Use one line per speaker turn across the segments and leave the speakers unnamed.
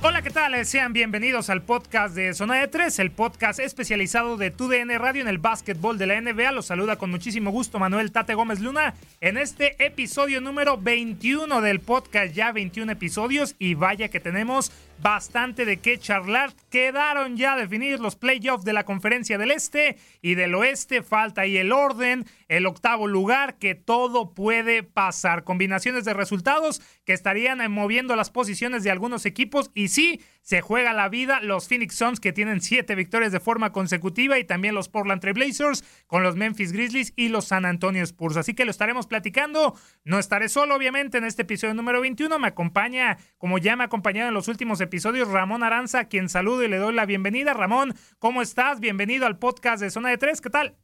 Hola, ¿qué tal? Sean bienvenidos al podcast de Zona de Tres, el podcast especializado de TUDN Radio en el básquetbol de la NBA. Los saluda con muchísimo gusto Manuel Tate Gómez Luna en este episodio número 21 del podcast, ya 21 episodios y vaya que tenemos bastante de qué charlar. Quedaron ya definidos los playoffs de la conferencia del Este y del Oeste. Falta ahí el orden, el octavo lugar, que todo puede pasar. Combinaciones de resultados que estarían eh, moviendo las posiciones de algunos equipos y sí, se juega la vida los Phoenix Suns que tienen siete victorias de forma consecutiva y también los Portland Trail Blazers con los Memphis Grizzlies y los San Antonio Spurs. Así que lo estaremos platicando. No estaré solo, obviamente, en este episodio número 21. Me acompaña, como ya me ha acompañado en los últimos episodios, Ramón Aranza, a quien saludo y le doy la bienvenida. Ramón, ¿cómo estás? Bienvenido al podcast de Zona de Tres. ¿Qué tal?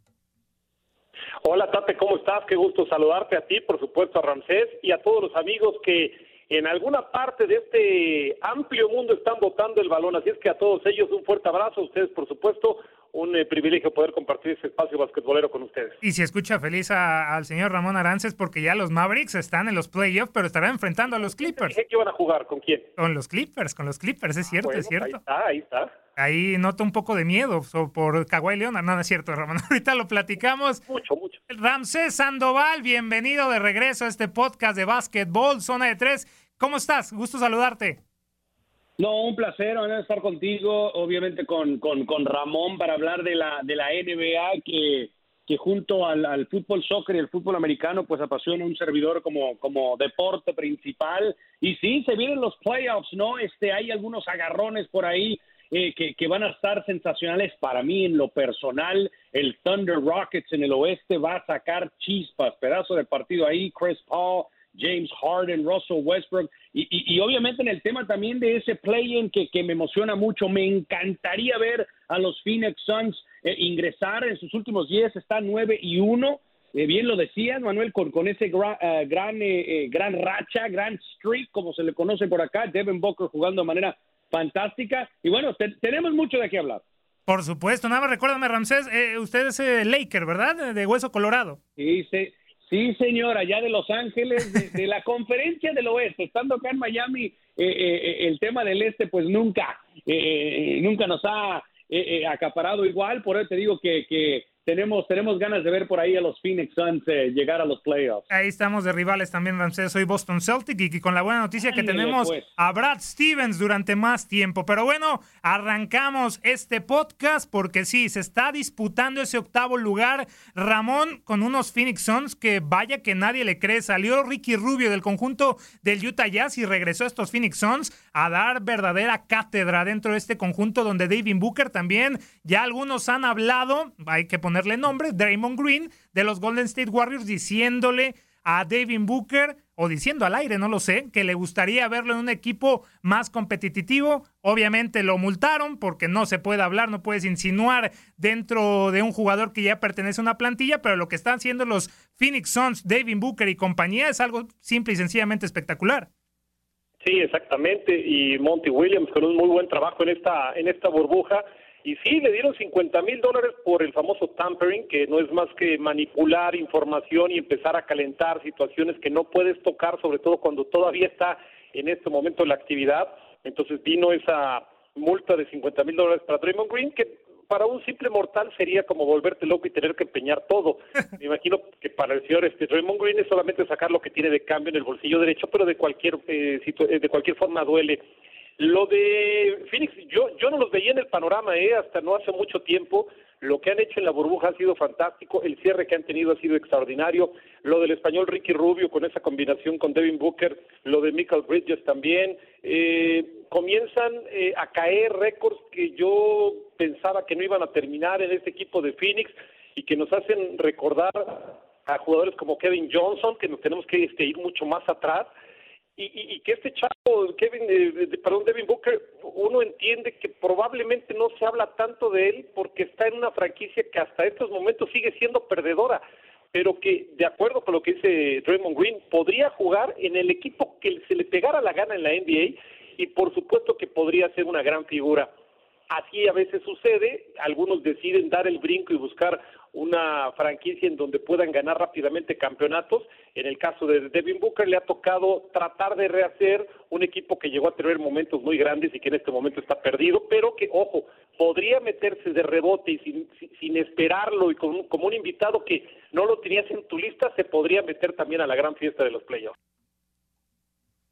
Hola Tate, ¿cómo estás? Qué gusto saludarte a ti, por supuesto a Ramsés y a todos los amigos que en alguna parte de este amplio mundo están votando el balón. Así es que a todos ellos un fuerte abrazo, a ustedes por supuesto, un eh, privilegio poder compartir este espacio basquetbolero con ustedes.
Y si escucha feliz a- al señor Ramón Arances porque ya los Mavericks están en los playoffs, pero estarán enfrentando a los Clippers.
Que iban a jugar, ¿con quién?
Con los Clippers, con los Clippers, es cierto,
Bueno,
es cierto.
Ahí está, ahí está.
Ahí noto un poco de miedo so- por Kawhi Leonard. No, no es cierto, Ramón. Ahorita lo platicamos.
Mucho, mucho.
Ramsés Sandoval, bienvenido de regreso a este podcast de básquetbol, zona de tres. ¿Cómo estás? Gusto saludarte.
No, un placer estar contigo, obviamente con, con, con Ramón para hablar de la, de la NBA que, que junto al, al fútbol soccer y el fútbol americano pues apasiona un servidor como, como deporte principal. Y sí, se vienen los playoffs, ¿no? Este, hay algunos agarrones por ahí eh, que, que van a estar sensacionales para mí en lo personal. El Thunder Rockets en el oeste va a sacar chispas, pedazo de partido ahí, Chris Paul, James Harden, Russell Westbrook, y, y- y obviamente en el tema también de ese play-in que, que me emociona mucho, me encantaría ver a los Phoenix Suns eh, ingresar en sus últimos 10, está 9 y 1, eh, bien lo decías, Manuel, con, con ese eh, gran, eh, eh, gran racha, gran streak, como se le conoce por acá, Devin Booker jugando de manera fantástica, y bueno, te- tenemos mucho de qué hablar.
Por supuesto, nada más recuérdame, Ramsés, eh, usted es Laker, ¿verdad? De Hueso Colorado.
Sí, sí, sí, señor, allá de Los Ángeles, de, la conferencia del oeste, estando acá en Miami, eh, el tema del este, pues nunca, nunca nos ha acaparado igual, por eso te digo que, que tenemos, tenemos ganas de ver por ahí a los Phoenix Suns eh, llegar a los playoffs.
Ahí estamos de rivales también, Ramsés. Soy Boston Celtic y, con la buena noticia que tenemos pues. a Brad Stevens durante más tiempo. Pero bueno, arrancamos este podcast porque sí, se está disputando ese octavo lugar. Ramón con unos Phoenix Suns que vaya que nadie le cree. Salió Ricky Rubio del conjunto del Utah Jazz y regresó a estos Phoenix Suns a dar verdadera cátedra dentro de este conjunto donde David Booker también ya algunos han hablado. Hay que poner ponerle nombre, Draymond Green de los Golden State Warriors diciéndole a David Booker o diciendo al aire, no lo sé, que le gustaría verlo en un equipo más competitivo. Obviamente lo multaron porque no se puede hablar, no puedes insinuar dentro de un jugador que ya pertenece a una plantilla, pero lo que están haciendo los Phoenix Suns, David Booker y compañía es algo simple y sencillamente espectacular.
Sí, exactamente, y Monty Williams con un muy buen trabajo en esta en esta burbuja y sí, le dieron 50 mil dólares por el famoso tampering, que no es más que manipular información y empezar a calentar situaciones que no puedes tocar, sobre todo cuando todavía está en este momento la actividad. Entonces vino esa multa de 50 mil dólares para Draymond Green, que para un simple mortal sería como volverte loco y tener que empeñar todo. Me imagino que para el señor este Draymond Green es solamente sacar lo que tiene de cambio en el bolsillo derecho, pero de cualquier eh, de cualquier forma duele lo de Phoenix, yo, yo no los veía en el panorama, ¿eh? hasta no hace mucho tiempo. Lo que han hecho en la burbuja ha sido fantástico, el cierre que han tenido ha sido extraordinario. Lo del español Ricky Rubio con esa combinación con Devin Booker, lo de Michael Bridges también. Eh, comienzan eh, a caer récords que yo pensaba que no iban a terminar en este equipo de Phoenix y que nos hacen recordar a jugadores como Kevin Johnson, que nos tenemos que este, ir mucho más atrás y, que este chavo, Kevin, eh, perdón, Devin Booker, uno entiende que probablemente no se habla tanto de él porque está en una franquicia que hasta estos momentos sigue siendo perdedora, pero que, de acuerdo con lo que dice Draymond Green, podría jugar en el equipo que se le pegara la gana en la NBA y por supuesto que podría ser una gran figura. Así a veces sucede, algunos deciden dar el brinco y buscar una franquicia en donde puedan ganar rápidamente campeonatos. En el caso de Devin Booker le ha tocado tratar de rehacer un equipo que llegó a tener momentos muy grandes y que en este momento está perdido, pero que, ojo, podría meterse de rebote y sin, sin esperarlo y como un invitado que no lo tenías en tu lista, se podría meter también a la gran fiesta de los playoffs.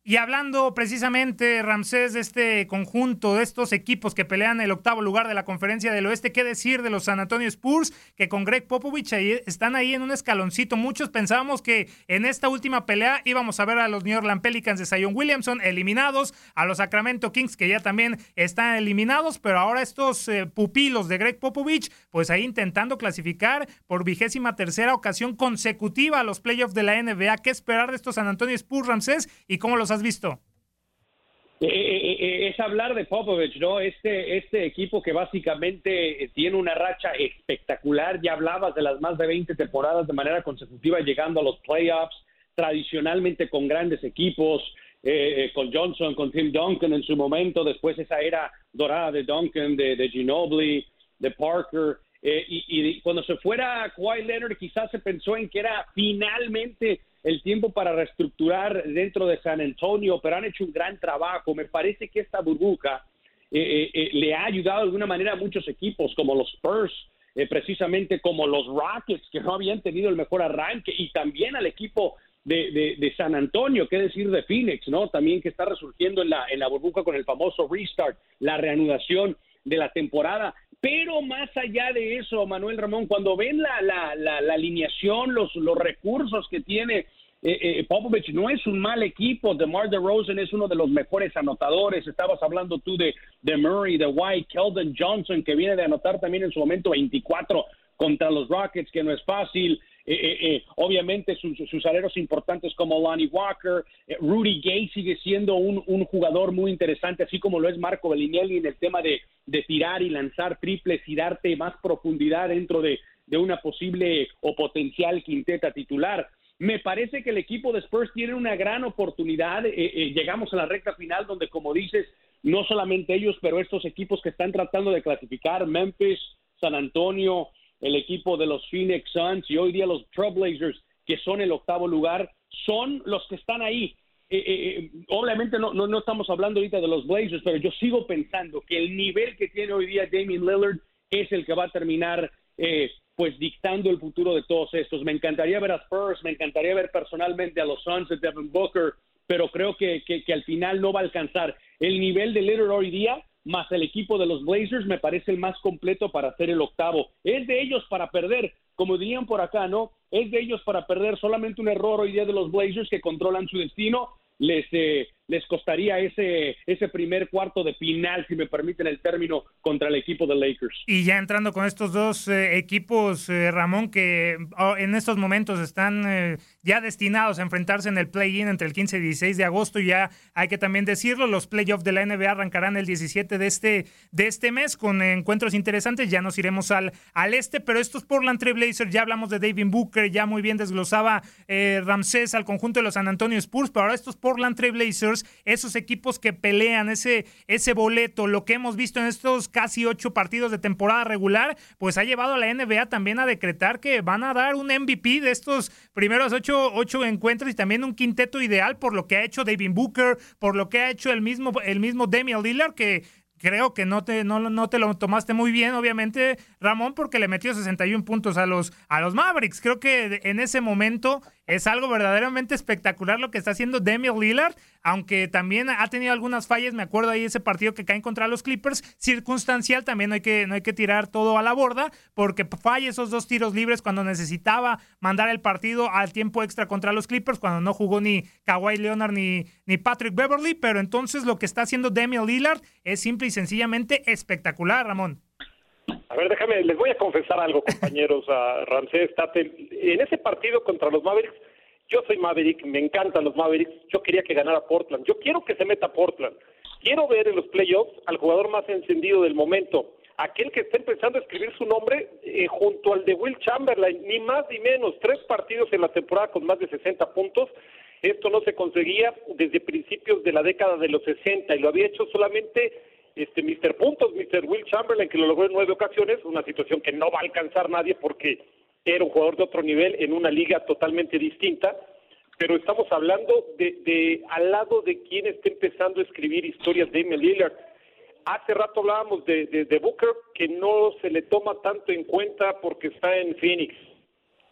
Y hablando precisamente, Ramsés, de este conjunto, de estos equipos que pelean el octavo lugar de la conferencia del oeste, ¿qué decir de los San Antonio Spurs? Que con Greg Popovich están ahí en un escaloncito. Muchos pensábamos que en esta última pelea íbamos a ver a los New Orleans Pelicans de Zion Williamson eliminados, a los Sacramento Kings que ya también están eliminados, pero ahora estos eh, pupilos de Greg Popovich, pues ahí intentando clasificar por vigésima tercera ocasión consecutiva a los playoffs de la NBA. ¿Qué esperar de estos San Antonio Spurs, Ramsés? ¿Y cómo los has visto?
Eh, eh, eh, es hablar de Popovich, ¿no? Este, este equipo que básicamente tiene una racha espectacular. Ya hablabas de las más de 20 temporadas de manera consecutiva llegando a los playoffs, tradicionalmente con grandes equipos, con Johnson, con Tim Duncan en su momento, después esa era dorada de Duncan, de, de Ginobili, de Parker. y, y, cuando se fuera Kawhi Leonard, quizás se pensó en que era finalmente el tiempo para reestructurar dentro de San Antonio, pero han hecho un gran trabajo. Me parece que esta burbuja eh, eh, eh, le ha ayudado de alguna manera a muchos equipos como los Spurs, precisamente como los Rockets, que no habían tenido el mejor arranque, y también al equipo de, de, San Antonio, qué decir de Phoenix, ¿no? También que está resurgiendo en la, en la burbuja con el famoso restart, la reanudación de la temporada. Pero más allá de eso, Manuel Ramón, cuando ven la, la, la, alineación, los, los recursos que tiene eh, eh, Popovich, no es un mal equipo. DeMar DeRozan es uno de los mejores anotadores. Estabas hablando tú de, de Murray, de White, Keldon Johnson, que viene de anotar también en su momento 24 contra los Rockets, que no es fácil. Eh, eh, eh, obviamente sus, sus aleros importantes como Lonnie Walker, Rudy Gay sigue siendo un, un, jugador muy interesante, así como lo es Marco Bellinelli en el tema de, tirar y lanzar triples y darte más profundidad dentro de, una posible o potencial quinteta titular. Me parece que el equipo de Spurs tiene una gran oportunidad. Eh, llegamos a la recta final donde, como dices, no solamente ellos, pero estos equipos que están tratando de clasificar, Memphis, San Antonio, el equipo de los Phoenix Suns y hoy día los Trailblazers, que son el octavo lugar, son los que están ahí. Eh, eh, eh, obviamente no, no, no, estamos hablando ahorita de los Blazers, pero yo sigo pensando que el nivel que tiene hoy día Damien Lillard es el que va a terminar pues dictando el futuro de todos estos. Me encantaría ver a Spurs, me encantaría ver personalmente a los Suns de Devin Booker, pero creo que, que, que al final no va a alcanzar el nivel de Lillard hoy día más el equipo de los Blazers me parece el más completo para ser el octavo. Es de ellos para perder, como dirían por acá, ¿no? Es de ellos para perder solamente un error hoy día de los Blazers que controlan su destino les, eh, les costaría ese, ese primer cuarto de final, si me permiten el término, contra el equipo de Lakers.
Y ya entrando con estos dos eh, equipos, eh, Ramón, que oh, en estos momentos están ya destinados a enfrentarse en el play-in entre el 15 y 16 de agosto, ya hay que también decirlo, los playoffs de la NBA arrancarán el 17 de este, de este mes con encuentros interesantes, ya nos iremos al, al este, pero estos Portland Trail Blazers, ya hablamos de David Booker, ya muy bien desglosaba Ramsés al conjunto de los San Antonio Spurs, pero ahora estos Portland Trail Esos equipos que pelean ese, ese boleto, lo que hemos visto en estos casi ocho partidos de temporada regular, pues ha llevado a la NBA también a decretar que van a dar un MVP de estos primeros ocho, ocho encuentros y también un quinteto ideal por lo que ha hecho David Booker, por lo que ha hecho el mismo, el mismo Damian Lillard, que creo que no te, no, no te lo tomaste muy bien, obviamente, Ramón, porque le metió 61 puntos a los, a los Mavericks. Creo que en ese momento es algo verdaderamente espectacular lo que está haciendo Damian Lillard, aunque también ha tenido algunas fallas. Me acuerdo ahí ese partido que caen contra los Clippers, circunstancial, también no hay que, no hay que tirar todo a la borda, porque falla esos dos tiros libres cuando necesitaba mandar el partido al tiempo extra contra los Clippers, cuando no jugó ni Kawhi Leonard ni, ni Patrick Beverly. Pero entonces lo que está haciendo Damian Lillard es simple y sencillamente espectacular, Ramón.
A ver, déjame, les voy a confesar algo, compañeros, a Ramsés Tate. En ese partido contra los Mavericks, yo soy Maverick, me encantan los Mavericks, yo quería que ganara Portland, yo quiero que se meta Portland, quiero ver en los playoffs al jugador más encendido del momento, aquel que está empezando a escribir su nombre eh, junto al de Will Chamberlain, ni más ni menos, tres partidos en la temporada con más de 60 puntos, esto no se conseguía desde principios de la década de los 60 y lo había hecho solamente este Mr. Puntos, Mr. Will Chamberlain, que lo logró en nueve ocasiones, una situación que no va a alcanzar nadie porque era un jugador de otro nivel en una liga totalmente distinta, pero estamos hablando de, de al lado de quien está empezando a escribir historias de Emil Lillard. Hace rato hablábamos de, de, Booker, que no se le toma tanto en cuenta porque está en Phoenix.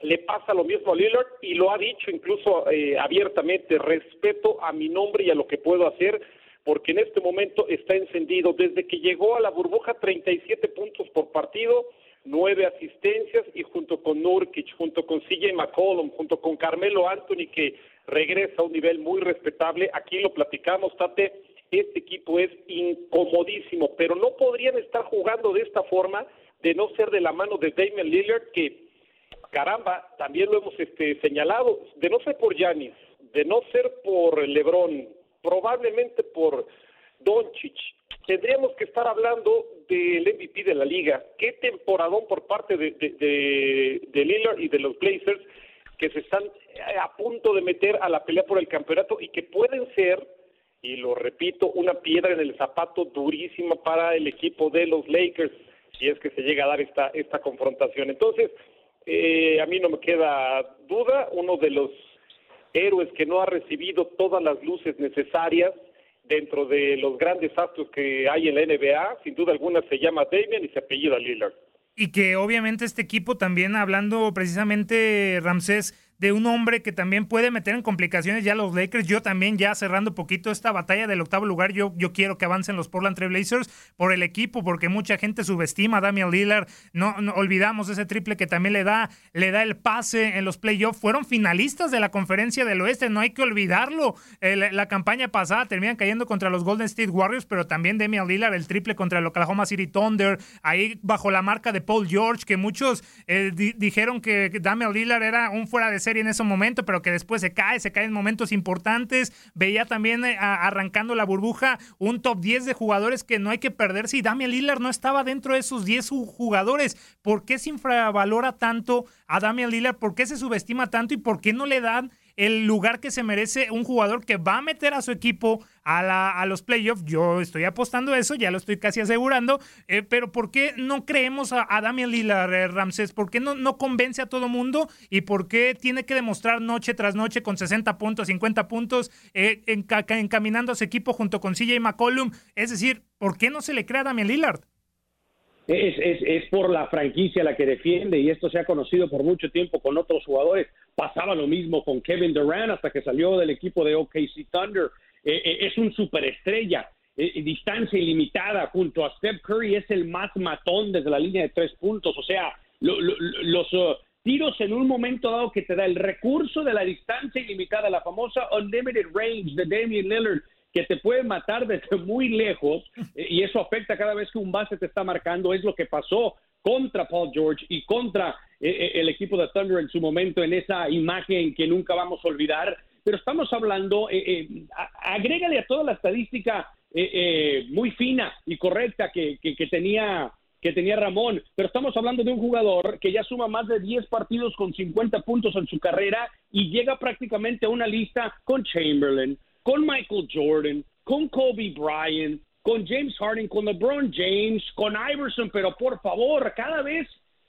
Le pasa lo mismo a Lillard y lo ha dicho incluso eh, abiertamente, respeto a mi nombre y a lo que puedo hacer, porque en este momento está encendido. Desde que llegó a la burbuja, 37 puntos por partido, nueve asistencias y junto con Nurkic, junto con CJ McCollum, junto con Carmelo Anthony, que regresa a un nivel muy respetable. Aquí lo platicamos, Tate. Este equipo es incomodísimo, pero no podrían estar jugando de esta forma de no ser de la mano de Damian Lillard, que caramba, también lo hemos este, señalado, de no ser por Yanis, de no ser por LeBron, probablemente por Doncic. Tendríamos que estar hablando del MVP de la liga. Qué temporadón por parte de, de, Lillard y de los Blazers que se están a punto de meter a la pelea por el campeonato y que pueden ser, y lo repito, una piedra en el zapato durísima para el equipo de los Lakers si es que se llega a dar esta, esta confrontación. Entonces, eh, a mí no me queda duda, uno de los héroes que no ha recibido todas las luces necesarias dentro de los grandes astros que hay en la NBA. Sin duda alguna se llama Damian y se apellida Lillard.
Y que obviamente este equipo también, hablando precisamente, Ramsés, de un hombre que también puede meter en complicaciones ya los Lakers. Yo también ya cerrando poquito esta batalla del octavo lugar, yo, yo quiero que avancen los Portland Trail Blazers por el equipo, porque mucha gente subestima a Damian Lillard. No, olvidamos ese triple que también le da, le da el pase en los playoffs. Fueron finalistas de la conferencia del oeste, no hay que olvidarlo. la, campaña pasada terminan cayendo contra los Golden State Warriors, pero también Damian Lillard, el triple contra el Oklahoma City Thunder, ahí bajo la marca de Paul George, que muchos eh, dijeron que Damian Lillard era un fuera de serie en ese momento, pero que después se cae, se cae en momentos importantes. Veía también eh, arrancando la burbuja un top 10 de jugadores que no hay que perder si Damian Lillard no estaba dentro de esos 10 jugadores. ¿Por qué se infravalora tanto a Damian Lillard? ¿Por qué se subestima tanto y por qué no le dan el lugar que se merece un jugador que va a meter a su equipo a, a los playoffs. Yo estoy apostando eso, ya lo estoy casi asegurando. Eh, pero ¿por qué no creemos a, Damian Lillard, eh, Ramsés? ¿Por qué no, no convence a todo mundo? ¿Y por qué tiene que demostrar noche tras noche con 60 puntos, 50 puntos, eh, encaminando a su equipo junto con CJ McCollum? Es decir, ¿por qué no se le crea a Damian Lillard?
Es, es, es, por la franquicia la que defiende y esto se ha conocido por mucho tiempo con otros jugadores. Pasaba lo mismo con Kevin Durant hasta que salió del equipo de OKC Thunder. Eh, eh, es un superestrella, eh, distancia ilimitada junto a Steph Curry es el más matón desde la línea de tres puntos. O sea, los uh, tiros en un momento dado que te da el recurso de la distancia ilimitada, la famosa unlimited range de Damian Lillard que te puede matar desde muy lejos eh, y eso afecta cada vez que un base te está marcando. Es lo que pasó contra Paul George y contra eh, eh, el equipo de Thunder en su momento en esa imagen que nunca vamos a olvidar. Pero estamos hablando, agrégale a toda la estadística muy fina y correcta que, que, tenía que tenía Ramón, pero estamos hablando de un jugador que ya suma más de 10 partidos con 50 puntos en su carrera y llega prácticamente a una lista con Chamberlain, con Michael Jordan, con Kobe Bryant, con James Harden, con LeBron James, con Iverson, pero por favor, cada vez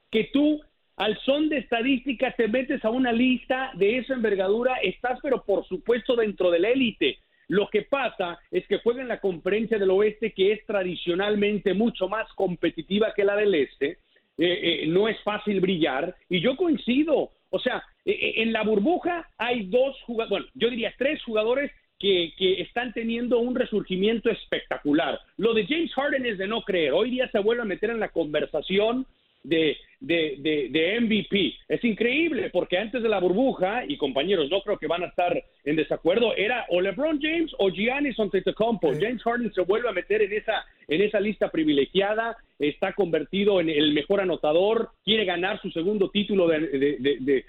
que tú al son de estadística te metes a una lista de esa envergadura, estás pero por supuesto dentro de la élite. Lo que pasa es que juega en la conferencia del oeste que es tradicionalmente mucho más competitiva que la del este. Eh, eh, no es fácil brillar y yo coincido. O sea, eh, en la burbuja hay dos jugadores, bueno, yo diría tres jugadores que, están teniendo un resurgimiento espectacular. Lo de James Harden es de no creer. Hoy día se vuelve a meter en la conversación de, de, MVP. Es increíble porque antes de la burbuja, y compañeros, no creo que van a estar en desacuerdo, era o LeBron James o Giannis Antetokounmpo. James Harden se vuelve a meter en esa, en esa lista privilegiada, está convertido en el mejor anotador, quiere ganar su segundo título de de,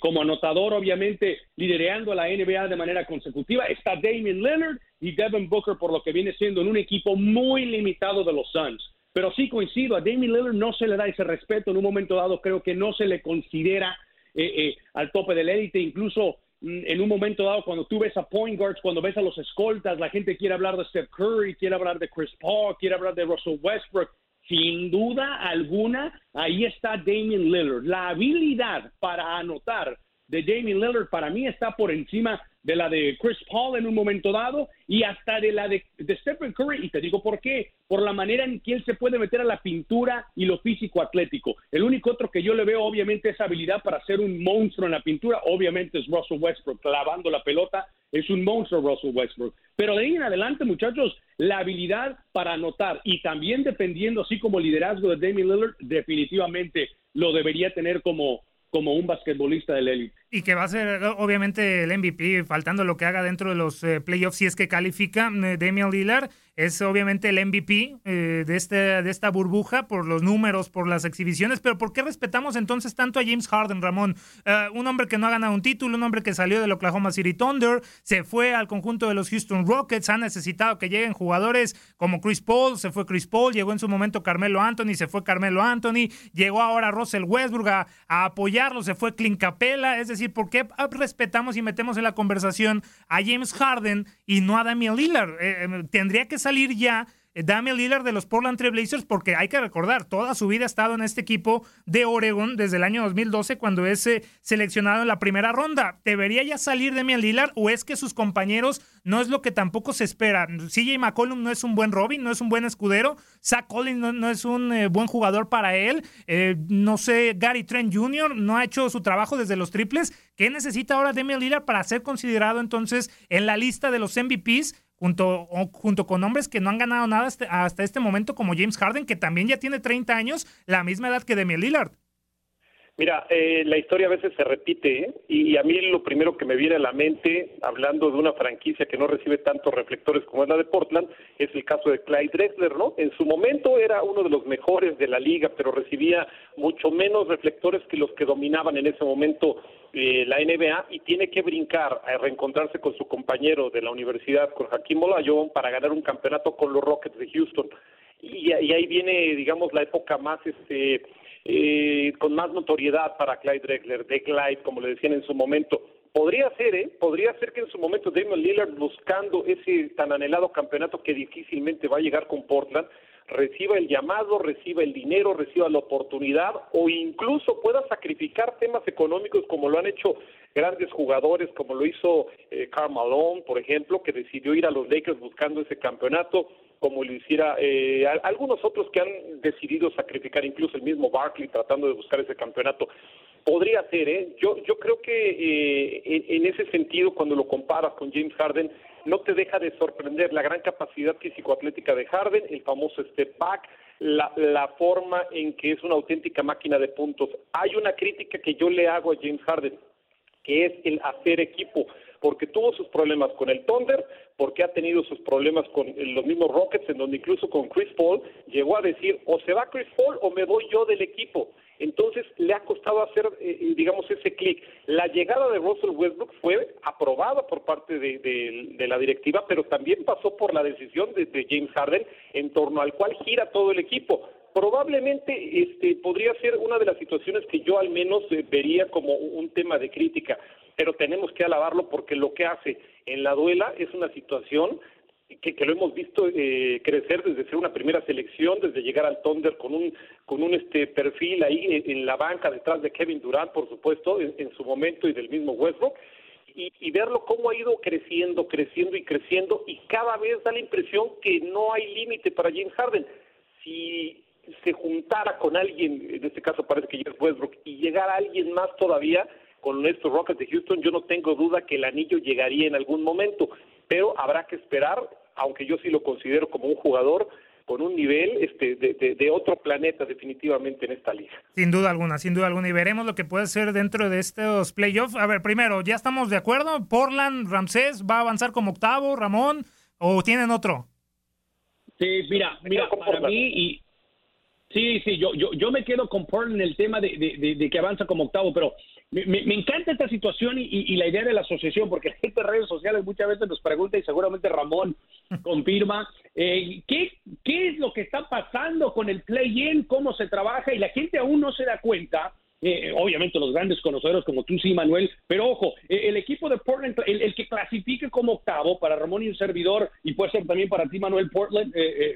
como anotador, obviamente, liderando a la NBA de manera consecutiva. Está Damian Leonard y Devin Booker, por lo que viene siendo en un equipo muy limitado de los Suns. Pero sí coincido, a Damian Lillard no se le da ese respeto en un momento dado, creo que no se le considera eh, eh, al tope del élite, incluso mm, en un momento dado cuando tú ves a point guards, cuando ves a los escoltas, la gente quiere hablar de Steph Curry, quiere hablar de Chris Paul, quiere hablar de Russell Westbrook, sin duda alguna, ahí está Damian Lillard. La habilidad para anotar de Damian Lillard para mí está por encima de la de Chris Paul en un momento dado y hasta de la de, Stephen Curry. Y te digo por qué. Por la manera en que él se puede meter a la pintura y lo físico atlético. El único otro que yo le veo, obviamente, esa habilidad para ser un monstruo en la pintura, obviamente es Russell Westbrook, clavando la pelota. Es un monstruo Russell Westbrook. Pero de ahí en adelante, muchachos, la habilidad para anotar y también dependiendo, así como liderazgo de Damian Lillard, definitivamente lo debería tener como, como un basquetbolista del élite.
Y que va a ser obviamente el MVP, faltando lo que haga dentro de los eh, playoffs si es que califica eh, Damian Lillard. Es obviamente el MVP eh, de, este, de esta burbuja por los números, por las exhibiciones. Pero ¿por qué respetamos entonces tanto a James Harden, Ramón? un hombre que no ha ganado un título, un hombre que salió del Oklahoma City Thunder, se fue al conjunto de los Houston Rockets, ha necesitado que lleguen jugadores como Chris Paul, se fue Chris Paul, llegó en su momento Carmelo Anthony, se fue Carmelo Anthony, llegó ahora Russell Westbrook a, a apoyarlo, se fue Clint Capella, es decir, ¿por qué respetamos y metemos en la conversación a James Harden y no a Damian Lillard? Eh, eh, tendría que salir ya Damian Lillard de los Portland Trail Blazers, porque hay que recordar, toda su vida ha estado en este equipo de Oregon desde el año 2012 cuando es eh, seleccionado en la primera ronda. ¿Debería ya salir Damian Lillard o es que sus compañeros no es lo que tampoco se espera? CJ McCollum no es un buen Robin, no es un buen escudero, Zach Collins no, es un eh, buen jugador para él, eh, no sé, Gary Trent Jr. no ha hecho su trabajo desde los triples. ¿Qué necesita ahora Damian Lillard para ser considerado entonces en la lista de los MVPs? Junto, junto con hombres que no han ganado nada hasta, este momento, como James Harden, que también ya tiene 30 años, la misma edad que Demi Lillard.
Mira, eh, la historia a veces se repite ¿eh? y, a mí lo primero que me viene a la mente, hablando de una franquicia que no recibe tantos reflectores como es la de Portland, es el caso de Clyde Drexler, ¿no? En su momento era uno de los mejores de la liga, pero recibía mucho menos reflectores que los que dominaban en ese momento eh, la NBA y tiene que brincar a reencontrarse con su compañero de la universidad, con Hakim Olajuwon, para ganar un campeonato con los Rockets de Houston. Y, y ahí viene, digamos, la época más este eh, con más notoriedad para Clyde Drexler, de Clyde, como le decían en su momento. Podría ser, ¿eh? Podría ser que en su momento Damian Lillard, buscando ese tan anhelado campeonato que difícilmente va a llegar con Portland, reciba el llamado, reciba el dinero, reciba la oportunidad o incluso pueda sacrificar temas económicos como lo han hecho grandes jugadores, como lo hizo eh, Karl Malone, por ejemplo, que decidió ir a los Lakers buscando ese campeonato como lo hiciera eh, algunos otros que han decidido sacrificar, incluso el mismo Barkley tratando de buscar ese campeonato. Podría ser, ¿eh? Yo, yo creo que eh, en, ese sentido, cuando lo comparas con James Harden, no te deja de sorprender la gran capacidad físico-atlética de Harden, el famoso step back, la, la forma en que es una auténtica máquina de puntos. Hay una crítica que yo le hago a James Harden, que es el hacer equipo porque tuvo sus problemas con el Thunder, porque ha tenido sus problemas con los mismos Rockets, en donde incluso con Chris Paul llegó a decir, o se va Chris Paul o me voy yo del equipo. Entonces le ha costado hacer, eh, eh, digamos, ese clic. La llegada de Russell Westbrook fue aprobada por parte de, la directiva, pero también pasó por la decisión de, James Harden, en torno al cual gira todo el equipo probablemente este podría ser una de las situaciones que yo al menos eh, vería como un tema de crítica pero tenemos que alabarlo porque lo que hace en la duela es una situación que, lo hemos visto eh, crecer desde ser una primera selección, desde llegar al Thunder con un con un este perfil ahí en, la banca detrás de Kevin Durant, por supuesto, en, su momento y del mismo Westbrook, y, y, verlo cómo ha ido creciendo, creciendo y creciendo, y cada vez da la impresión que no hay límite para James Harden. Si se juntara con alguien, en este caso parece que ya es Westbrook, y llegara alguien más todavía, con estos Rockets de Houston, yo no tengo duda que el anillo llegaría en algún momento, pero habrá que esperar, aunque yo sí lo considero como un jugador con un nivel este, de, otro planeta definitivamente en esta liga.
Sin duda alguna, sin duda alguna. Y veremos lo que puede ser dentro de estos playoffs. A ver, primero, ¿ya estamos de acuerdo? ¿Portland, Ramsés va a avanzar como octavo, Ramón? ¿O tienen otro?
Sí, mira, mira, para mí, y, sí, sí, yo, yo, yo me quedo con Portland en el tema de, de que avanza como octavo, pero me, encanta esta situación y, la idea de la asociación, porque la gente de redes sociales muchas veces nos pregunta, y seguramente Ramón confirma, eh, ¿qué, ¿qué es lo que está pasando con el play-in? ¿Cómo se trabaja? Y la gente aún no se da cuenta. Eh, obviamente los grandes conocedores como tú sí, Manuel, pero ojo, eh, el equipo de Portland, el, que clasifique como octavo para Ramón y un servidor, y puede ser también para ti, Manuel, Portland,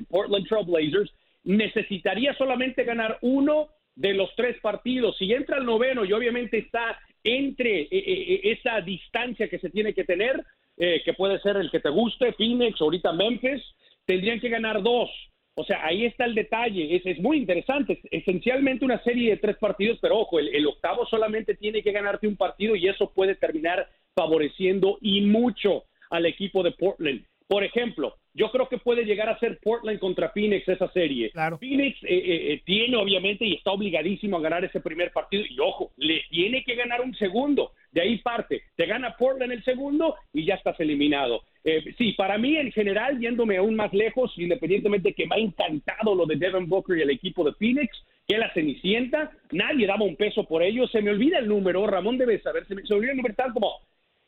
Portland Trail Blazers, necesitaría solamente ganar uno de los tres partidos. Si entra al noveno y obviamente está entre eh, eh, eh, esa distancia que se tiene que tener, que puede ser el que te guste, Phoenix, ahorita Memphis, tendrían que ganar dos. O sea, ahí está el detalle. Es, es muy interesante. Es esencialmente una serie de tres partidos, pero ojo, el, octavo solamente tiene que ganarte un partido y eso puede terminar favoreciendo y mucho al equipo de Portland. Por ejemplo, yo creo que puede llegar a ser Portland contra Phoenix esa serie. Phoenix eh, eh, eh, tiene obviamente y está obligadísimo a ganar ese primer partido y ojo, le tiene que ganar un segundo. De ahí parte. Te gana Portland el segundo y ya estás eliminado. sí, para mí en general, yéndome aún más lejos, independientemente que me ha encantado lo de Devin Booker y el equipo de Phoenix, que la Cenicienta, nadie daba un peso por ello. Se me olvida el número, Ramón debe saber, se me, se me olvida el número tal como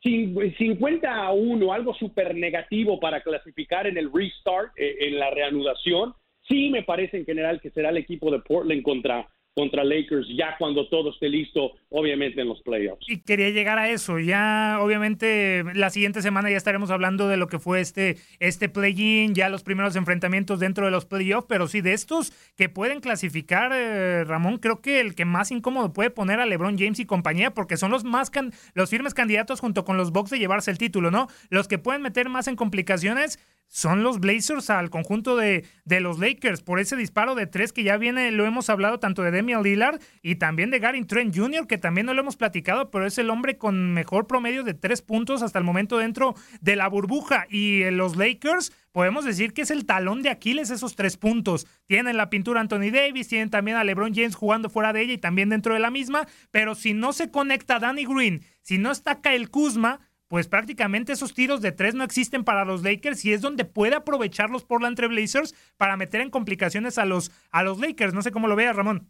50 a 1, algo súper negativo para clasificar en el restart, eh, en la reanudación. Sí me parece en general que será el equipo de Portland contra contra Lakers ya cuando todo esté listo, obviamente en los playoffs.
Y quería llegar a eso, ya obviamente la siguiente semana ya estaremos hablando de lo que fue este, este play-in, ya los primeros enfrentamientos dentro de los playoffs, pero sí de estos que pueden clasificar, eh, Ramón, creo que el que más incómodo puede poner a LeBron James y compañía, porque son los más los firmes candidatos junto con los Bucks de llevarse el título, ¿no? Los que pueden meter más en complicaciones son los Blazers al conjunto de, de, los Lakers por ese disparo de tres que ya viene, lo hemos hablado tanto de Damian Lillard y también de Gary Trent Jr., que también no lo hemos platicado, pero es el hombre con mejor promedio de tres puntos hasta el momento dentro de la burbuja. Y los Lakers, podemos decir que es el talón de Aquiles esos tres puntos. Tienen la pintura Anthony Davis, tienen también a LeBron James jugando fuera de ella y también dentro de la misma, pero si no se conecta Danny Green, si no está Kyle Kuzma, pues prácticamente esos tiros de tres no existen para los Lakers y es donde puede aprovechar los Portland Trail Blazers para meter en complicaciones a los, a los Lakers. No sé cómo lo veas, Ramón.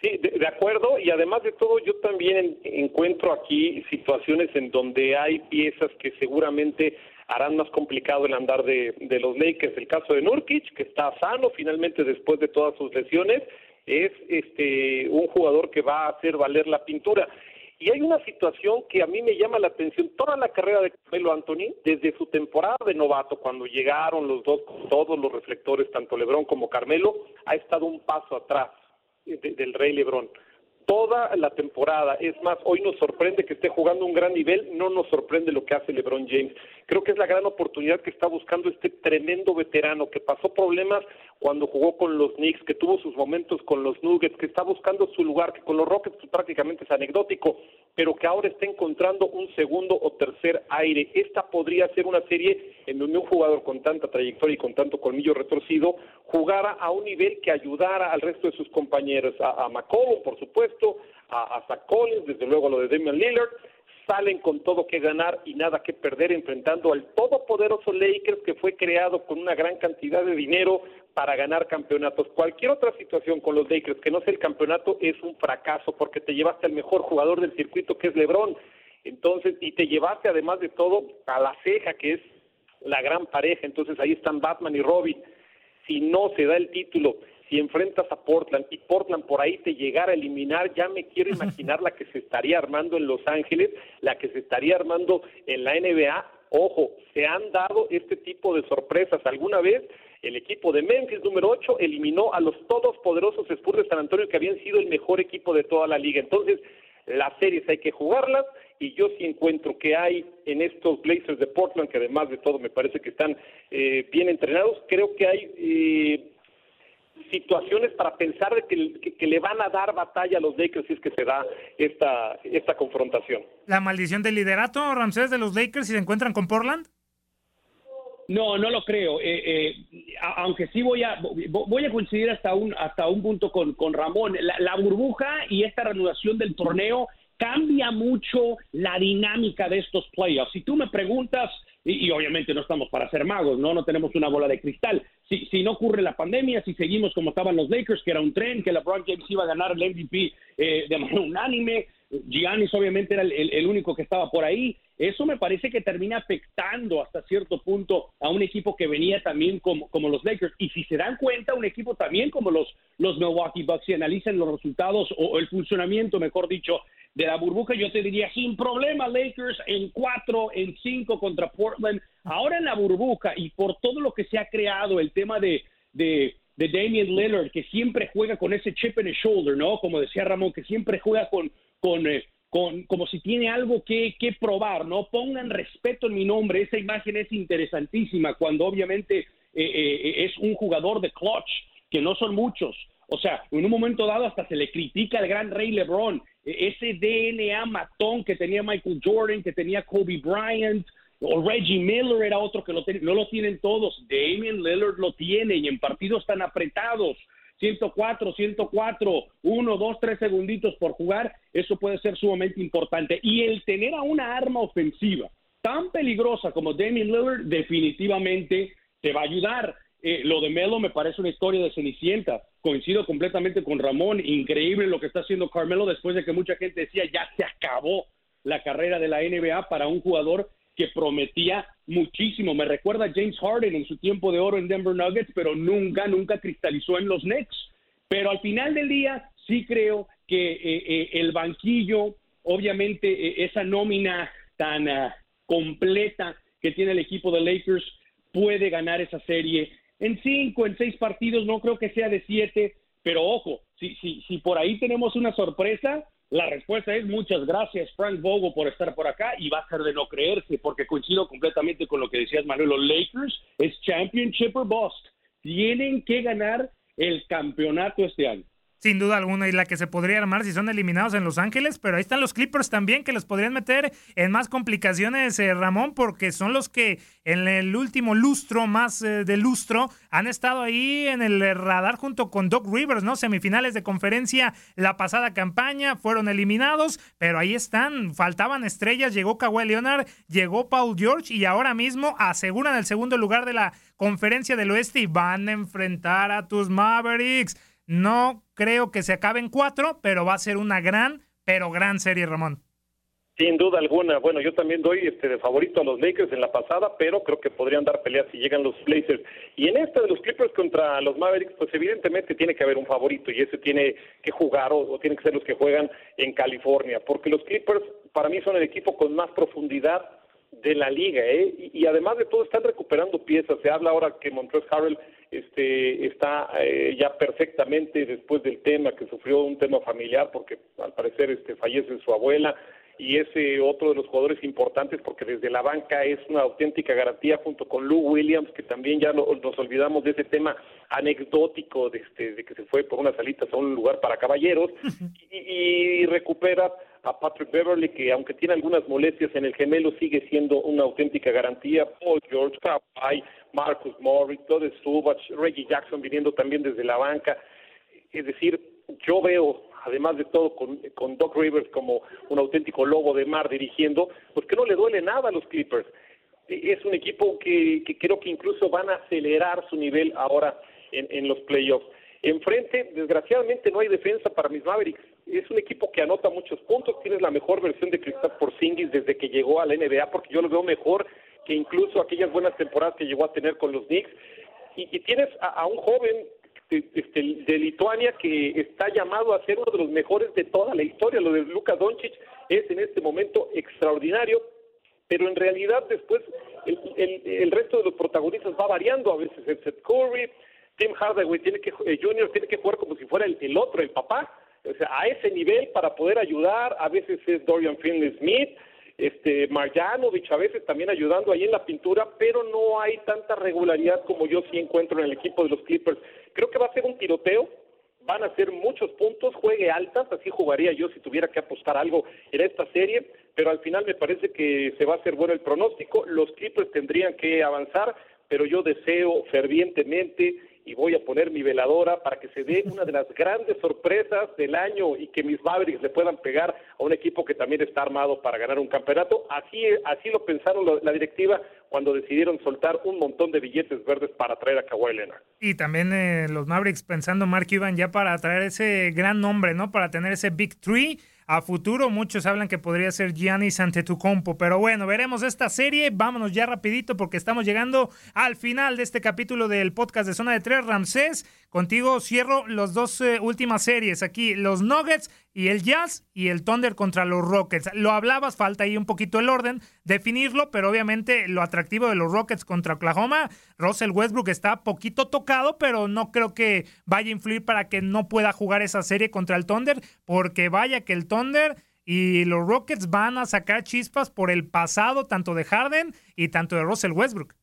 Sí, de, acuerdo, y además de todo, yo también encuentro aquí situaciones en donde hay piezas que seguramente harán más complicado el andar de, de los Lakers. El caso de Nurkic, que está sano finalmente después de todas sus lesiones, es este un jugador que va a hacer valer la pintura. Y hay una situación que a mí me llama la atención. Toda la carrera de Carmelo Anthony, desde su temporada de novato, cuando llegaron los dos todos los reflectores, tanto Lebron como Carmelo, ha estado un paso atrás del Rey Lebron toda la temporada. Es más, hoy nos sorprende que esté jugando un gran nivel, no nos sorprende lo que hace LeBron James. Creo que es la gran oportunidad que está buscando este tremendo veterano que pasó problemas cuando jugó con los Knicks, que tuvo sus momentos con los Nuggets, que está buscando su lugar, que con los Rockets prácticamente es anecdótico, pero que ahora está encontrando un segundo o tercer aire. Esta podría ser una serie en donde un jugador con tanta trayectoria y con tanto colmillo retorcido jugara a un nivel que ayudara al resto de sus compañeros, a, a por supuesto, a, a Zach Collins, desde luego lo de Damian Lillard, salen con todo que ganar y nada que perder enfrentando al todopoderoso Lakers que fue creado con una gran cantidad de dinero para ganar campeonatos. Cualquier otra situación con los Lakers que no sea el campeonato es un fracaso porque te llevaste al mejor jugador del circuito que es LeBron. Entonces, y te llevaste además de todo a la ceja que es la gran pareja. Entonces ahí están Batman y Robin. Si no se da el título si enfrentas a Portland y Portland por ahí te llegara a eliminar, ya me quiero imaginar la que se estaría armando en Los Ángeles, la que se estaría armando en la NBA. Ojo, se han dado este tipo de sorpresas. Alguna vez el equipo de Memphis número 8 eliminó a los todos poderosos Spurs de San Antonio que habían sido el mejor equipo de toda la liga. Entonces, las series hay que jugarlas y yo sí encuentro que hay en estos Blazers de Portland, que además de todo me parece que están eh, bien entrenados, creo que hay eh, situaciones para pensar de que, le van a dar batalla a los Lakers si es que se da esta, esta confrontación.
¿La maldición del liderato, Ramsés, de los Lakers si se encuentran con Portland?
No, no lo creo. Eh, eh, aunque sí voy a voy a coincidir hasta un hasta un punto con, con Ramón. La, la, burbuja y esta reanudación del torneo cambia mucho la dinámica de estos playoffs. Si tú me preguntas y, obviamente no estamos para ser magos, ¿no? No tenemos una bola de cristal. Si, si no ocurre la pandemia, si seguimos como estaban los Lakers, que era un tren, que LeBron James iba a ganar el MVP eh, de manera unánime, Giannis obviamente era el, único que estaba por ahí. Eso me parece que termina afectando hasta cierto punto a un equipo que venía también como, como los Lakers. Y si se dan cuenta, un equipo también como los, los Milwaukee Bucks, y analizan los resultados o el funcionamiento, mejor dicho, de la burbuja, yo te diría sin problema Lakers en cuatro, en cinco contra Portland. Ahora en la burbuja y por todo lo que se ha creado, el tema de, de, de Damian Lillard, que siempre juega con ese chip en el shoulder, ¿no? Como decía Ramón, que siempre juega con, con, eh, con como si tiene algo que, que probar, ¿no? Pongan respeto en mi nombre. Esa imagen es interesantísima cuando obviamente eh, eh, es un jugador de clutch, que no son muchos. O sea, en un momento dado hasta se le critica al gran rey LeBron e-, ese DNA matón que tenía Michael Jordan, que tenía Kobe Bryant, o Reggie Miller era otro que no lo tienen todos. Damian Lillard lo tiene y en partidos tan apretados, 104, 104, 1, 2, 3 segunditos por jugar, eso puede ser sumamente importante. Y el tener a una arma ofensiva tan peligrosa como Damian Lillard definitivamente te va a ayudar. Eh, lo de Melo me parece una historia de Cenicienta. Coincido completamente con Ramón. Increíble lo que está haciendo Carmelo después de que mucha gente decía ya se acabó la carrera de la NBA para un jugador que prometía muchísimo. Me recuerda a James Harden en su tiempo de oro en Denver Nuggets, pero nunca, nunca cristalizó en los Knicks. Pero al final del día sí creo que eh, eh, el banquillo, obviamente esa nómina tan ah, completa que tiene el equipo de Lakers puede ganar esa serie en cinco, en seis partidos, no creo que sea de siete, pero ojo, si, si, si por ahí tenemos una sorpresa, La respuesta es muchas gracias, Frank Vogel, por estar por acá y va a ser de no creerse, porque coincido completamente con lo que decías, Manuel. Los Lakers es championship or bust. Tienen que ganar el campeonato este año.
Sin duda alguna, y la que se podría armar si son eliminados en Los Ángeles, pero ahí están los Clippers también que los podrían meter en más complicaciones, eh, Ramón, porque son los que en el último lustro, más eh, de lustro, han estado ahí en el radar junto con Doc Rivers, ¿no? Semifinales de conferencia la pasada campaña, fueron eliminados, pero ahí están, faltaban estrellas, llegó Kawhi Leonard, llegó Paul George y ahora mismo aseguran el segundo lugar de la conferencia del oeste y van a enfrentar a tus Mavericks. No creo que se acabe en cuatro, pero va a ser una gran, pero gran serie, Ramón.
Sin duda alguna. Bueno, yo también doy este de favorito a los Lakers en la pasada, pero creo que podrían dar peleas si llegan los Blazers. Y en esta de los Clippers contra los Mavericks, pues evidentemente tiene que haber un favorito y ese tiene que jugar o, o tienen que ser los que juegan en California, porque los Clippers para mí son el equipo con más profundidad de la liga, ¿eh? Y, y, además de todo están recuperando piezas. Se habla ahora que Montrezl Harrell este, está eh, ya perfectamente después del tema que sufrió un tema familiar porque al parecer este, fallece su abuela y es otro de los jugadores importantes porque desde la banca es una auténtica garantía junto con Lou Williams que también ya no, nos olvidamos de ese tema anecdótico de, este, de que se fue por unas salitas a un lugar para caballeros y, y recupera a Patrick Beverly, que aunque tiene algunas molestias en el gemelo, sigue siendo una auténtica garantía. Paul George, Kawhi, Marcus Morris, Todd Subach, Reggie Jackson viniendo también desde la banca. Es decir, yo veo, además de todo, con, con Doc Rivers como un auténtico lobo de mar dirigiendo, pues que no le duele nada a los Clippers. Es un equipo que, que creo que incluso van a acelerar su nivel ahora en, en los playoffs. Enfrente, desgraciadamente, no hay defensa para mis Mavericks. Es un equipo que anota muchos puntos. Tienes la mejor versión de Kristaps Porzingis desde que llegó a la NBA, porque yo lo veo mejor que incluso aquellas buenas temporadas que llegó a tener con los Knicks. Y, tienes a, a, un joven de, este, de Lituania que está llamado a ser uno de los mejores de toda la historia. Lo de Luka Doncic es en este momento extraordinario, pero en realidad después el, el, el resto de los protagonistas va variando. A veces es Seth Curry, Tim Hardaway tiene que, eh, Junior tiene que jugar como si fuera el, el, otro, el papá, o sea, a ese nivel para poder ayudar, a veces es Dorian Finley Smith, este Marjanovic a veces también ayudando ahí en la pintura, pero no hay tanta regularidad como yo sí encuentro en el equipo de los Clippers. Creo que va a ser un tiroteo, van a ser muchos puntos, juegue altas, así jugaría yo si tuviera que apostar algo en esta serie, pero al final me parece que se va a hacer bueno el pronóstico, los Clippers tendrían que avanzar, pero yo deseo fervientemente y voy a poner mi veladora para que se dé una de las grandes sorpresas del año y que mis Mavericks le puedan pegar a un equipo que también está armado para ganar un campeonato. Así, así lo pensaron la directiva cuando decidieron soltar un montón de billetes verdes para traer a Kawhi Leonard.
Y también eh, los Mavericks pensando Mark Cuban ya para traer ese gran nombre, ¿no? Para tener ese Big Three a futuro. Muchos hablan que podría ser Giannis Antetokounmpo, pero bueno, veremos esta serie. Vámonos ya rapidito porque estamos llegando al final de este capítulo del podcast de Zona de Tres. Ramsés, contigo cierro las dos eh, últimas series aquí, los Nuggets y el Jazz y el Thunder contra los Rockets. Lo hablabas, falta ahí un poquito el orden, definirlo, pero obviamente lo atractivo de los Rockets contra Oklahoma, Russell Westbrook está poquito tocado, pero no creo que vaya a influir para que no pueda jugar esa serie contra el Thunder, porque vaya que el Thunder y los Rockets van a sacar chispas por el pasado tanto de Harden y tanto de Russell Westbrook.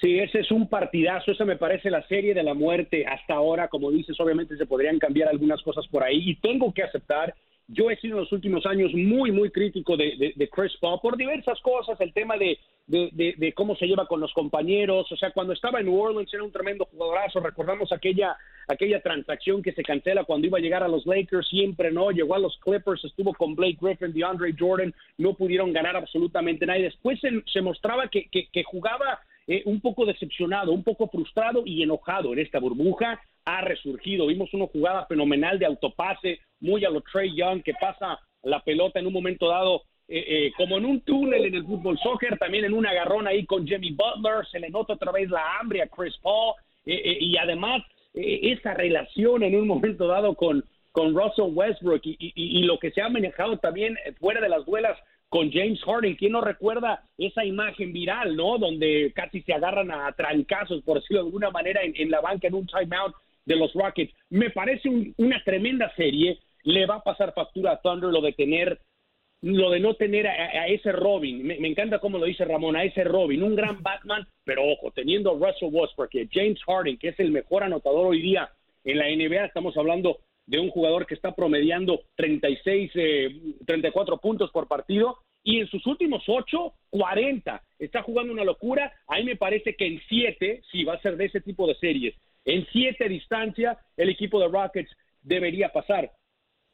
Sí, ese es un partidazo, esa me parece la serie de la muerte hasta ahora, como dices, obviamente se podrían cambiar algunas cosas por ahí y tengo que aceptar, yo he sido en los últimos años muy, muy crítico de, de, de Chris Paul por diversas cosas, el tema de, de, cómo se lleva con los compañeros, o sea, cuando estaba en New Orleans era un tremendo jugadorazo, recordamos aquella, aquella transacción que se cancela cuando iba a llegar a los Lakers, siempre no, llegó a los Clippers, estuvo con Blake Griffin, DeAndre Jordan, no pudieron ganar absolutamente nada y después se, se mostraba que, que, que jugaba eh, un poco decepcionado, un poco frustrado y enojado en esta burbuja, ha resurgido. Vimos una jugada fenomenal de autopase, muy a lo Trey Young, que pasa la pelota en un momento dado eh, eh, como en un túnel en el fútbol soccer, también en un agarrón ahí con Jimmy Butler, se le nota otra vez la hambre a Chris Paul y además esa relación en un momento dado con, con Russell Westbrook y, y, y, lo que se ha manejado también fuera de las duelas con James Harden. ¿Quién no recuerda esa imagen viral, no? Donde casi se agarran a trancazos, por decirlo de alguna manera, en, la banca en un timeout de los Rockets. Me parece un, una tremenda serie. le va a pasar factura a Thunder lo de tener lo de no tener a, ese Robin, me, encanta cómo lo dice Ramón, a ese Robin, un gran Batman, pero ojo, teniendo a Russell Westbrook James Harden, que es el mejor anotador hoy día en la NBA, estamos hablando de un jugador que está promediando 36, 34 eh, puntos por partido y en sus últimos 8, 40. Está jugando una locura. A mí me parece que en 7, si va a ser de ese tipo de series, en 7 distancia, el equipo de Rockets debería pasar.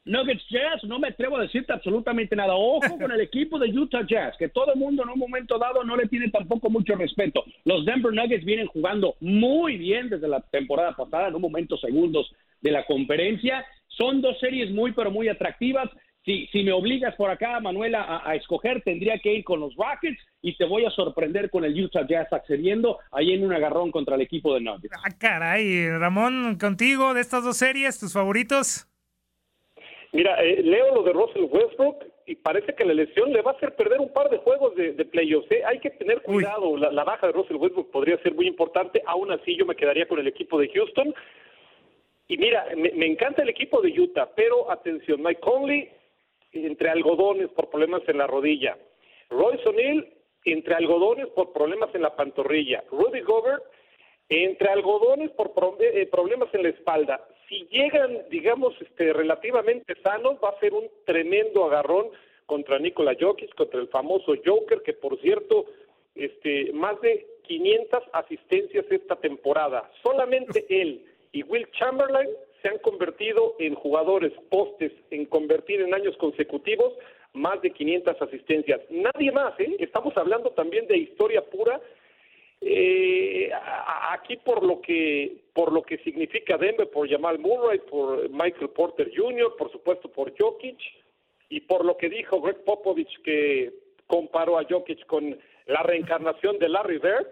Nuggets Jazz, no me atrevo a decirte absolutamente nada. Ojo con el equipo de Utah Jazz, que todo el mundo en un momento dado no le tiene tampoco mucho respeto. Los Denver Nuggets vienen jugando muy bien desde la temporada pasada, en un momento segundos de la conferencia. Son dos series muy, pero muy atractivas. Si, si me obligas por acá, Manuela, a, escoger, tendría que ir con los Rockets y te voy a sorprender con el Utah Jazz accediendo ahí en un agarrón contra el equipo de Nuggets.
Ah, caray, Ramón, contigo de estas dos series, tus favoritos.
Mira, eh, leo lo de Russell Westbrook y parece que la lesión le va a hacer perder un par de juegos de, playoffs. ¿eh? Hay que tener cuidado, la, baja de Russell Westbrook podría ser muy importante. Aún así, yo me quedaría con el equipo de Houston. Y mira, me, encanta el equipo de Utah, pero atención, Mike Conley entre algodones por problemas en la rodilla. Royce O'Neill entre algodones por problemas en la pantorrilla. Rudy Gobert entre algodones por eh, problemas en la espalda si llegan, digamos, este, relativamente sanos, va a ser un tremendo agarrón contra Nikola Jokic, contra el famoso Joker, que por cierto, este, más de 500 asistencias esta temporada. Solamente él y Will Chamberlain se han convertido en jugadores postes, en convertir en años consecutivos más de 500 asistencias. Nadie más, ¿eh? Estamos hablando también de historia pura eh, aquí por lo que por lo que significa Denver, por Jamal Murray, por Michael Porter Jr., por supuesto por Jokic, y por lo que dijo Greg Popovich que comparó a Jokic con la reencarnación de Larry Bird,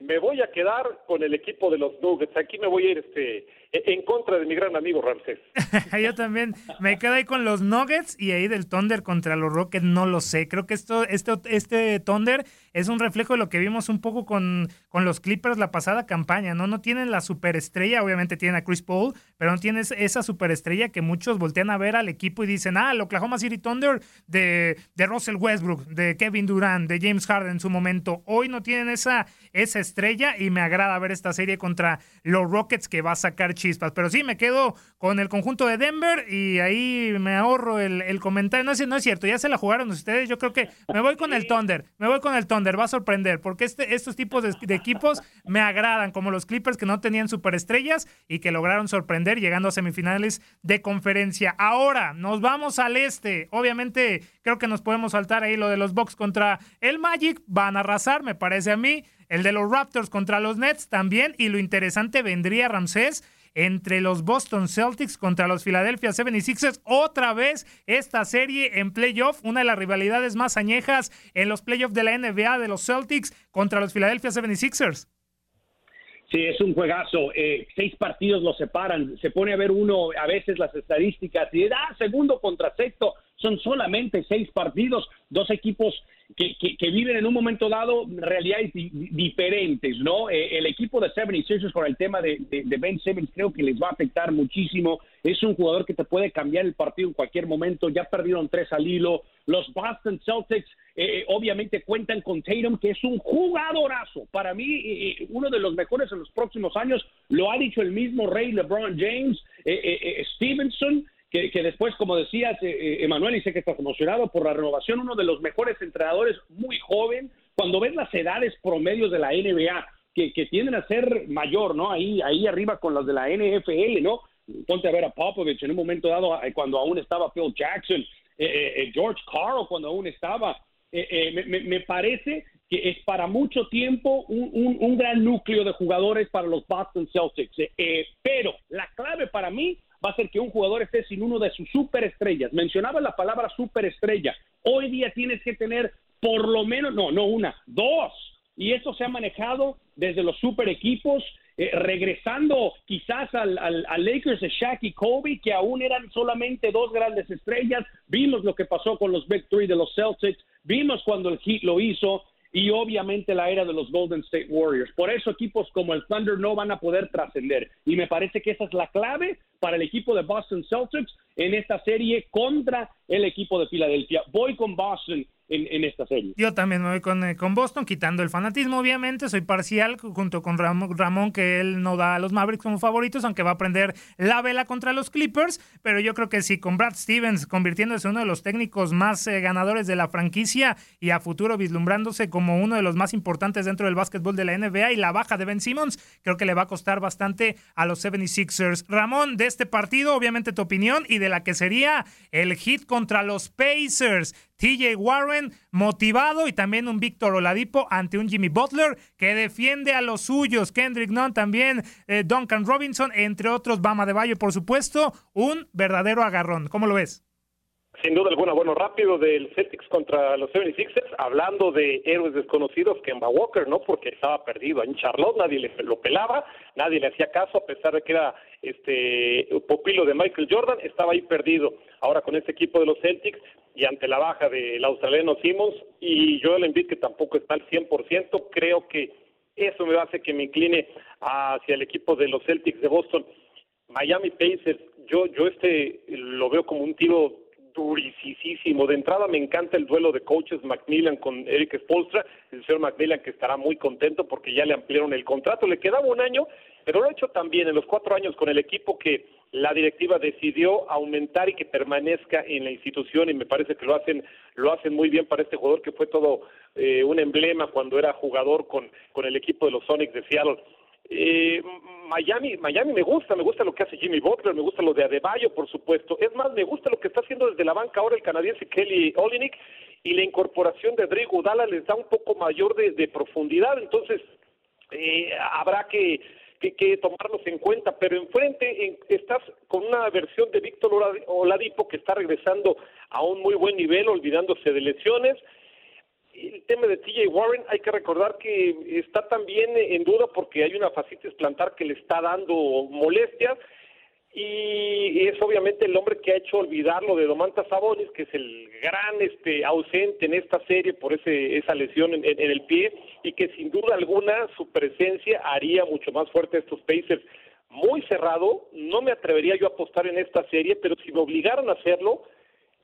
me voy a quedar con el equipo de los Nuggets. Aquí me voy a ir este en contra de mi gran amigo Ramsés.
Yo también me quedo ahí con los Nuggets y ahí del Thunder contra los Rockets, no lo sé. Creo que esto, este, este Thunder es un reflejo de lo que vimos un poco con, con los Clippers la pasada campaña, ¿no? No tienen la superestrella, obviamente tienen a Chris Paul, pero no tienes esa superestrella que muchos voltean a ver al equipo y dicen, ah, el Oklahoma City Thunder de, de Russell Westbrook, de Kevin Durant, de James Harden en su momento. Hoy no tienen esa, esa estrella y me agrada ver esta serie contra los Rockets que va a sacar chispas. Pero sí, me quedo con el conjunto de Denver y ahí me ahorro el, comentario. No es, no es cierto, ya se la jugaron ustedes. Yo creo que me voy con el Thunder. Me voy con el Thunder, va a sorprender porque este, estos tipos de, equipos me agradan, como los Clippers que no tenían superestrellas y que lograron sorprender llegando a semifinales de conferencia. Ahora nos vamos al este. Obviamente, creo que nos podemos saltar ahí lo de los Bucks contra el Magic. Van a arrasar, me parece a mí. El de los Raptors contra los Nets también. Y lo interesante vendría, Ramsés, entre los Boston Celtics contra los Philadelphia 76ers. Otra vez esta serie en playoff, una de las rivalidades más añejas en los playoffs de la NBA de los Celtics contra los Philadelphia 76ers.
Sí, es un juegazo. Eh, seis partidos lo separan. Se pone a ver uno a veces las estadísticas y da segundo contra sexto. Son solamente seis partidos, dos equipos que, que, viven en un momento dado realidades diferentes, ¿no? Eh, el equipo de 76ers con el tema de, de, Ben Simmons creo que les va a afectar muchísimo. Es un jugador que te puede cambiar el partido en cualquier momento. Ya perdieron tres al hilo. Los Boston Celtics eh, eh, obviamente cuentan con Tatum, que es un jugadorazo. Para mí, uno de los mejores en los próximos años. Lo ha dicho el mismo Rey LeBron James, Stevenson que, después, como decías, eh, eh, Emanuel, y sé que estás emocionado por la renovación, uno de los mejores entrenadores, muy joven. Cuando ves las edades promedios de la NBA, que, tienden a ser mayor, ¿no? Ahí, ahí arriba con las de la NFL, ¿no? Ponte a ver a Popovich en un momento dado, eh, cuando aún estaba Phil Jackson, George Carl, cuando aún estaba. Me, parece que es para mucho tiempo un, un, gran núcleo de jugadores para los Boston Celtics. pero la clave para mí va a ser que un jugador esté sin uno de sus superestrellas. Mencionaba la palabra superestrella. Hoy día tienes que tener por lo menos, no, no una, dos. Y eso se ha manejado desde los super equipos, eh, regresando quizás al, al, Lakers de Shaq y Kobe, que aún eran solamente dos grandes estrellas. Vimos lo que pasó con los Big Three de los Celtics, vimos cuando el Heat lo hizo, y obviamente la era de los Golden State Warriors. Por eso equipos como el Thunder no van a poder trascender. Y me parece que esa es la clave para el equipo de Boston Celtics en esta serie contra el equipo de Filadelfia. Voy con Boston en, esta serie.
Yo también me voy con, eh, con, Boston, quitando el fanatismo, obviamente. Soy parcial junto con Ramón, que él no da a los Mavericks como favoritos, aunque va a prender la vela contra los Clippers. Pero yo creo que sí, con Brad Stevens convirtiéndose en uno de los técnicos más eh, ganadores de la franquicia y a futuro vislumbrándose como uno de los más importantes dentro del básquetbol de la NBA y la baja de Ben Simmons, creo que le va a costar bastante a los 76ers. Ramón, de este partido, obviamente tu opinión y de la que sería el hit contra los Pacers. TJ Warren motivado y también un Víctor Oladipo ante un Jimmy Butler que defiende a los suyos. Kendrick Nunn también, eh, Duncan Robinson, entre otros, Bama de Valle, por supuesto. Un verdadero agarrón. ¿Cómo lo ves?
Sin duda alguna, bueno, rápido del Celtics contra los 76ers, hablando de héroes desconocidos, Kemba Walker, ¿no? Porque estaba perdido en Charlotte, nadie le, lo pelaba, nadie le hacía caso, a pesar de que era este pupilo de Michael Jordan, estaba ahí perdido. Ahora con este equipo de los Celtics y ante la baja del australiano Simmons y Joel Embiid, que tampoco está al 100%, creo que eso me hace que me incline hacia el equipo de los Celtics de Boston. Miami Pacers, yo, yo este lo veo como un tiro durisísimo. De entrada me encanta el duelo de coaches Macmillan con Eric Spolstra, el señor Macmillan que estará muy contento porque ya le ampliaron el contrato, le quedaba un año, pero lo ha hecho también en los cuatro años con el equipo que la directiva decidió aumentar y que permanezca en la institución y me parece que lo hacen lo hacen muy bien para este jugador que fue todo eh, un emblema cuando era jugador con, con el equipo de los Sonics de Seattle. Eh, Miami, Miami me gusta, me gusta lo que hace Jimmy Butler, me gusta lo de Adebayo, por supuesto. Es más, me gusta lo que está haciendo desde la banca ahora el canadiense Kelly Olinik y la incorporación de Dre Dalla les da un poco mayor de, profundidad. Entonces, eh, habrá que, que, tomarlos en cuenta. Pero enfrente estás con una versión de Víctor Oladipo que está regresando a un muy buen nivel, olvidándose de lesiones el tema de TJ Warren hay que recordar que está también en duda porque hay una fascitis plantar que le está dando molestias y es obviamente el hombre que ha hecho olvidar lo de Domantas Sabonis, que es el gran este ausente en esta serie por ese esa lesión en, el pie y que sin duda alguna su presencia haría mucho más fuerte a estos Pacers. Muy cerrado, no me atrevería yo a apostar en esta serie, pero si me obligaran a hacerlo,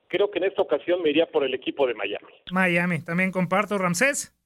creo que en esta ocasión me iría por el equipo de Miami.
Miami, también comparto, Ramsés.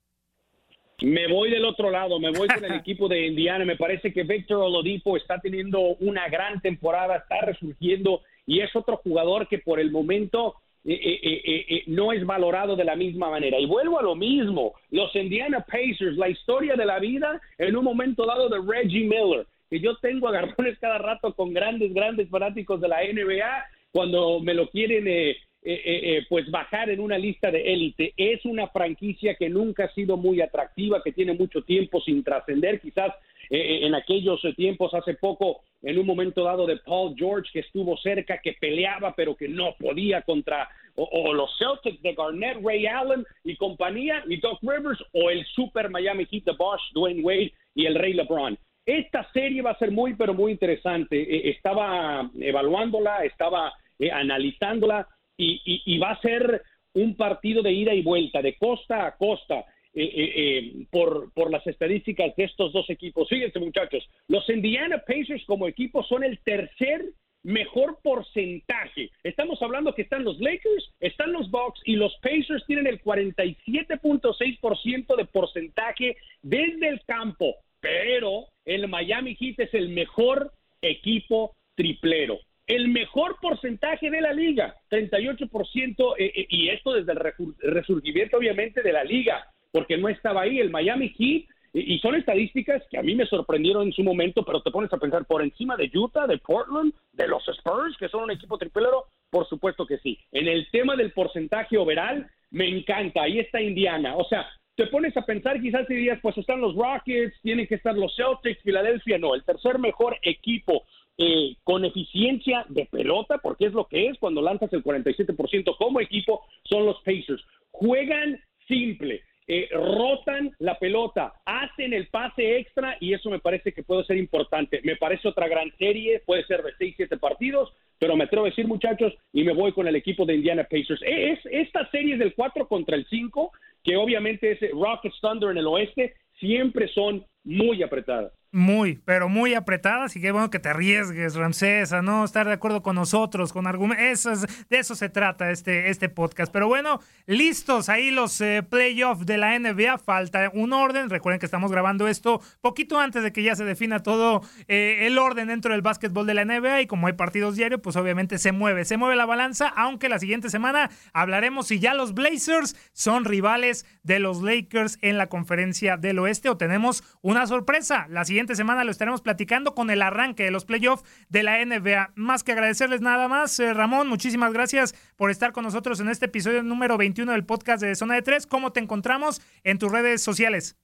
Me voy del otro lado, me voy con el equipo de Indiana. Me parece que Víctor Olodipo está teniendo una gran temporada, está resurgiendo y es otro jugador que por el momento eh, eh, eh, no es valorado de la misma manera. Y vuelvo a lo mismo, los Indiana Pacers, la historia de la vida en un momento dado de Reggie Miller, que yo tengo agarrones cada rato con grandes, grandes fanáticos de la NBA cuando me lo quieren eh, eh, eh, pues bajar en una lista de élite. Es una franquicia que nunca ha sido muy atractiva, que tiene mucho tiempo sin trascender, quizás en aquellos tiempos hace poco, en un momento dado de Paul George, que estuvo cerca, que peleaba, pero que no podía contra o, los Celtics de Garnett, Ray Allen y compañía, y Doc Rivers, o el Super Miami Heat de Bosch, Dwayne Wade y el Rey LeBron. Esta serie va a ser muy, pero muy interesante. estaba evaluándola, estaba analizándola y, va a ser un partido de ida y vuelta, de costa a costa. Eh, eh, eh, por, por las estadísticas de estos dos equipos. Fíjense, muchachos, los Indiana Pacers como equipo son el tercer mejor porcentaje. Estamos hablando que están los Lakers, están los Bucks y los Pacers tienen el 47.6% de porcentaje desde el campo, pero el Miami Heat es el mejor equipo triplero el mejor porcentaje de la liga, 38%, eh, eh, y esto desde el resurgimiento obviamente de la liga, porque no estaba ahí el Miami Heat, y, son estadísticas que a mí me sorprendieron en su momento, pero te pones a pensar por encima de Utah, de Portland, de los Spurs, que son un equipo triplero, por supuesto que sí. En el tema del porcentaje overall, me encanta, ahí está Indiana, o sea, te pones a pensar quizás si dirías, pues están los Rockets, tienen que estar los Celtics, Filadelfia, no, el tercer mejor equipo eh, con eficiencia de pelota, porque es lo que es cuando lanzas el 47% como equipo, son los Pacers. Juegan simple, eh, rotan la pelota, hacen el pase extra y eso me parece que puede ser importante. Me parece otra gran serie, puede ser de 6, 7 partidos, pero me atrevo a decir muchachos y me voy con el equipo de Indiana Pacers. Es, esta serie del 4 contra el 5, que obviamente es Rockets Thunder en el oeste, siempre son muy apretadas.
Muy, pero muy apretada, así que bueno que te arriesgues, Ramsés, a no estar de acuerdo con nosotros, con argumentos. de eso se trata este, este podcast. Pero bueno, listos ahí los eh, playoffs de la NBA. Falta un orden. Recuerden que estamos grabando esto poquito antes de que ya se defina todo eh, el orden dentro del básquetbol de la NBA. Y como hay partidos diarios, pues obviamente se mueve, se mueve la balanza. Aunque la siguiente semana hablaremos si ya los Blazers son rivales de los Lakers en la conferencia del oeste o tenemos una sorpresa. La siguiente semana lo estaremos platicando con el arranque de los playoffs de la NBA. Más que agradecerles nada más, eh, Ramón, muchísimas gracias por estar con nosotros en este episodio número 21 del podcast de Zona de Tres. ¿Cómo te encontramos en tus redes sociales?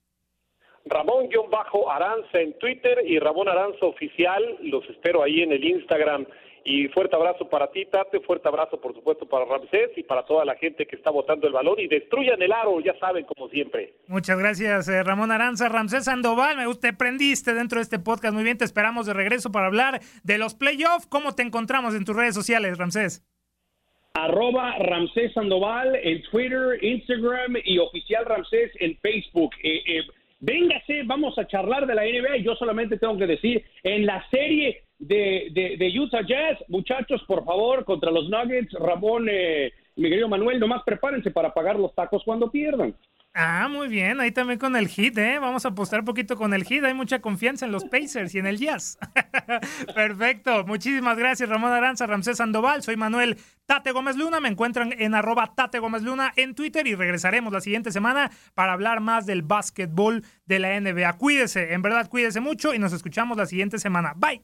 Ramón-Aranza en Twitter y Ramón Aranza Oficial. Los espero ahí en el Instagram y fuerte abrazo para ti, Tate, fuerte abrazo por supuesto para Ramsés y para toda la gente que está votando el balón y destruyan el aro, ya saben, como siempre.
Muchas gracias, eh, Ramón Aranza. Ramsés Sandoval, me te prendiste dentro de este podcast, muy bien, te esperamos de regreso para hablar de los playoffs. ¿Cómo te encontramos en tus redes sociales, Ramsés?
Arroba Ramsés Sandoval en Twitter, Instagram y oficial Ramsés en Facebook. Eh, eh, véngase, vamos a charlar de la NBA yo solamente tengo que decir, en la serie de, de, Utah Jazz, muchachos, por favor, contra los Nuggets, Ramón, eh, mi Manuel, nomás prepárense para pagar los tacos cuando pierdan.
Ah, muy bien, ahí también con el hit, ¿eh? Vamos a apostar un poquito con el hit, hay mucha confianza en los Pacers y en el Jazz. Perfecto, muchísimas gracias Ramón Aranza, Ramsés Sandoval, soy Manuel Tate Gómez Luna, me encuentran en arroba Tate Gómez Luna en Twitter y regresaremos la siguiente semana para hablar más del básquetbol de la NBA. Cuídese, en verdad cuídese mucho y nos escuchamos la siguiente semana. Bye.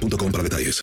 para detalles.